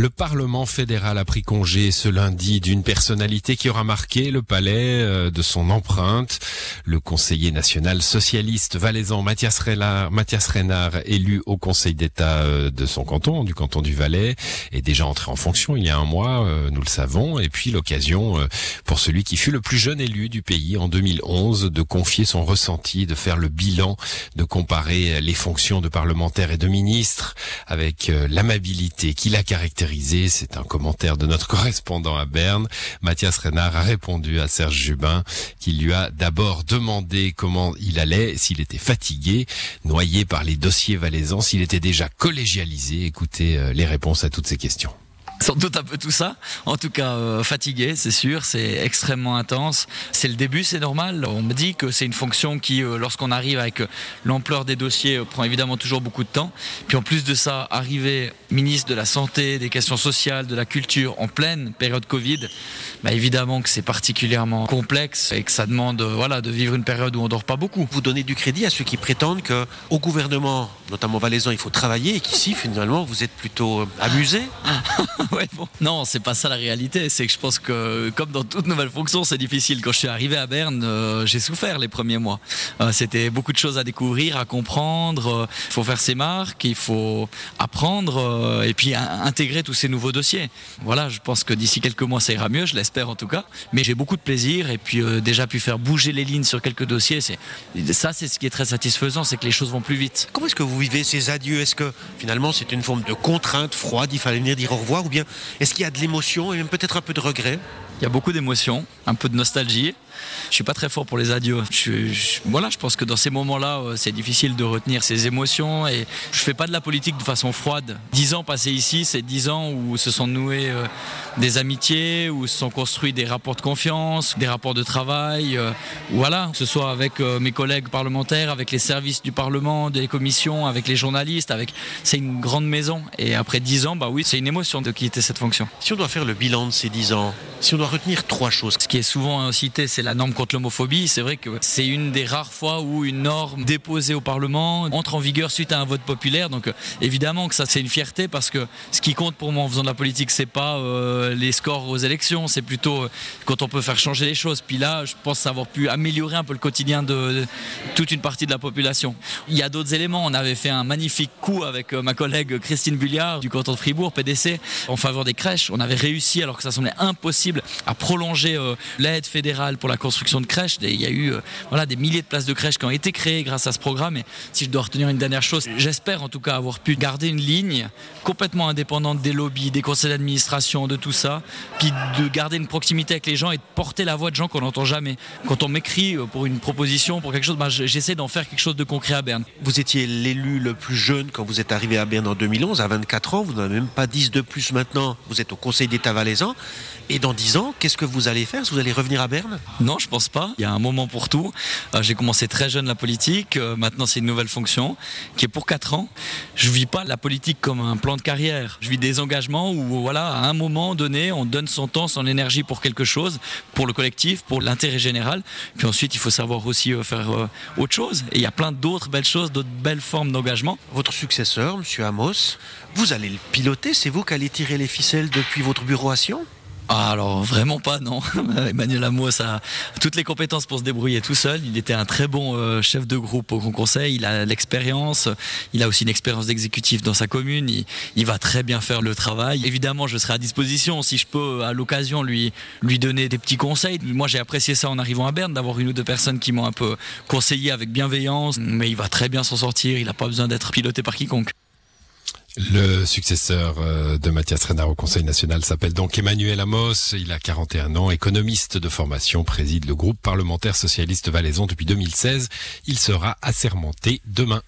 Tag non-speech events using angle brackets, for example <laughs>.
Le Parlement fédéral a pris congé ce lundi d'une personnalité qui aura marqué le palais euh, de son empreinte. Le conseiller national socialiste valaisan Mathias Reynard, élu au Conseil d'État euh, de son canton, du canton du Valais, est déjà entré en fonction il y a un mois, euh, nous le savons. Et puis l'occasion pour celui qui fut le plus jeune élu du pays en 2011 de confier son ressenti, de faire le bilan, de comparer les fonctions de parlementaire et de ministre avec l'amabilité qui l'a c'est un commentaire de notre correspondant à Berne. Mathias Renard a répondu à Serge Jubin qui lui a d'abord demandé comment il allait, s'il était fatigué, noyé par les dossiers valaisans, s'il était déjà collégialisé. Écoutez euh, les réponses à toutes ces questions <laughs> sans doute un peu tout ça. En tout cas, euh, fatigué, c'est sûr, c'est extrêmement intense. C'est le début, c'est normal. On me dit que c'est une fonction qui, euh, lorsqu'on arrive avec euh, l'ampleur des dossiers, prend évidemment toujours beaucoup de temps. Puis en plus de ça, arriver ministre de la Santé, des questions sociales, de la culture, en pleine période Covid, bah évidemment que c'est particulièrement complexe et que ça demande voilà, de vivre une période où on dort pas beaucoup. Vous donnez du crédit à ceux qui prétendent qu'au gouvernement, notamment valaisan, il faut travailler et qu'ici, finalement, vous êtes plutôt amusé <laughs> <laughs> Non, c'est pas ça la réalité. C'est que je pense que, comme dans toute nouvelle fonction, c'est difficile. Quand je suis arrivé à Berne, euh, j'ai souffert les premiers mois. Euh, c'était beaucoup de choses à découvrir, à comprendre. Il faut faire ses marques, il faut apprendre euh, et puis intégrer tous ces nouveaux dossiers. Voilà, je pense que d'ici quelques mois, ça ira mieux, je l'espère en tout cas. Mais j'ai beaucoup de plaisir et puis déjà pu faire bouger les lignes sur quelques dossiers. Ça, c'est ce qui est très satisfaisant, c'est que les choses vont plus vite. Comment est-ce que vous vivez ces adieux? Est-ce que finalement c'est une forme de contrainte froide? Il fallait venir dire au revoir ou bien est-ce qu'il y a de l'émotion et même peut-être un peu de regret? Il y a beaucoup d'émotions, un peu de nostalgie. Je suis pas très fort pour les adieux. Je, voilà, je pense que dans ces moments-là, euh, c'est difficile de retenir ses émotions et je fais pas de la politique de façon froide. Dix ans passés ici, c'est dix ans où se sont noués euh, des amitiés, où se sont construits des rapports de confiance, des rapports de travail. Euh, voilà, que ce soit avec mes collègues parlementaires, avec les services du Parlement, des commissions, avec les journalistes, c'est une grande maison. Et après dix ans, bah oui, c'est une émotion de quitter cette fonction. Si on doit faire le bilan de ces dix ans, si on doit retenir trois choses, ce qui est souvent cité, c'est la norme contre l'homophobie. C'est vrai que c'est une des rares fois où une norme déposée au Parlement entre en vigueur suite à un vote populaire. Donc euh, évidemment que ça c'est une fierté parce que ce qui compte pour moi en faisant de la politique, c'est pas euh, les scores aux élections, c'est plutôt euh, quand on peut faire changer les choses. Puis là, je pense avoir pu améliorer un peu le quotidien de, toute une partie de la population. Il y a d'autres éléments. On avait fait un magnifique coup avec ma collègue Christine Bulliard du canton de Fribourg, PDC, en faveur des crèches. On avait réussi alors que ça semblait impossible à prolonger l'aide fédérale pour la construction de crèches. Il y a eu euh, voilà, des milliers de places de crèches qui ont été créées grâce à ce programme. Et si je dois retenir une dernière chose, j'espère en tout cas avoir pu garder une ligne complètement indépendante des lobbies, des conseils d'administration, de tout ça, puis de garder une proximité avec les gens et de porter la voix de gens qu'on n'entend jamais. Quand on m'écrit euh, pour une proposition, pour quelque chose, bah, j'essaie d'en faire quelque chose de concret à Berne. Vous étiez l'élu le plus jeune quand vous êtes arrivé à Berne en 2011, à 24 ans, vous n'en avez même pas 10 de plus maintenant, vous êtes au Conseil d'État valaisan. Et dans 10 ans, qu'est-ce que vous allez faire? Est-ce que vous allez revenir à Berne? Non, je pense pas. Il y a un moment pour tout. Euh, j'ai commencé très jeune la politique. Euh, maintenant, c'est une nouvelle fonction qui est pour 4 ans. Je vis pas la politique comme un plan de carrière. Je vis des engagements où, voilà, à un moment donné, on donne son temps, son énergie pour quelque chose, pour le collectif, pour l'intérêt général. Puis ensuite, il faut savoir aussi euh, faire autre chose. Et il y a plein d'autres belles choses, d'autres belles formes d'engagement. Votre successeur, Monsieur Amos, vous allez le piloter. C'est vous qui allez tirer les ficelles depuis votre bureau à Sion? Ah, alors vraiment pas, non. <laughs> Emmanuel Amos a toutes les compétences pour se débrouiller tout seul. Il était un très bon euh, chef de groupe au Conseil. Il a l'expérience. Il a aussi une expérience d'exécutif dans sa commune. Il, va très bien faire le travail. Évidemment, je serai à disposition si je peux, à l'occasion, lui lui donner des petits conseils. Moi, j'ai apprécié ça en arrivant à Berne, d'avoir une ou deux personnes qui m'ont un peu conseillé avec bienveillance. Mais il va très bien s'en sortir. Il n'a pas besoin d'être piloté par quiconque. Le successeur euh, de Mathias Renard au Conseil national s'appelle donc Emmanuel Amos. Il a 41 ans, économiste de formation, préside le groupe parlementaire socialiste valaisan depuis 2016. Il sera assermenté demain.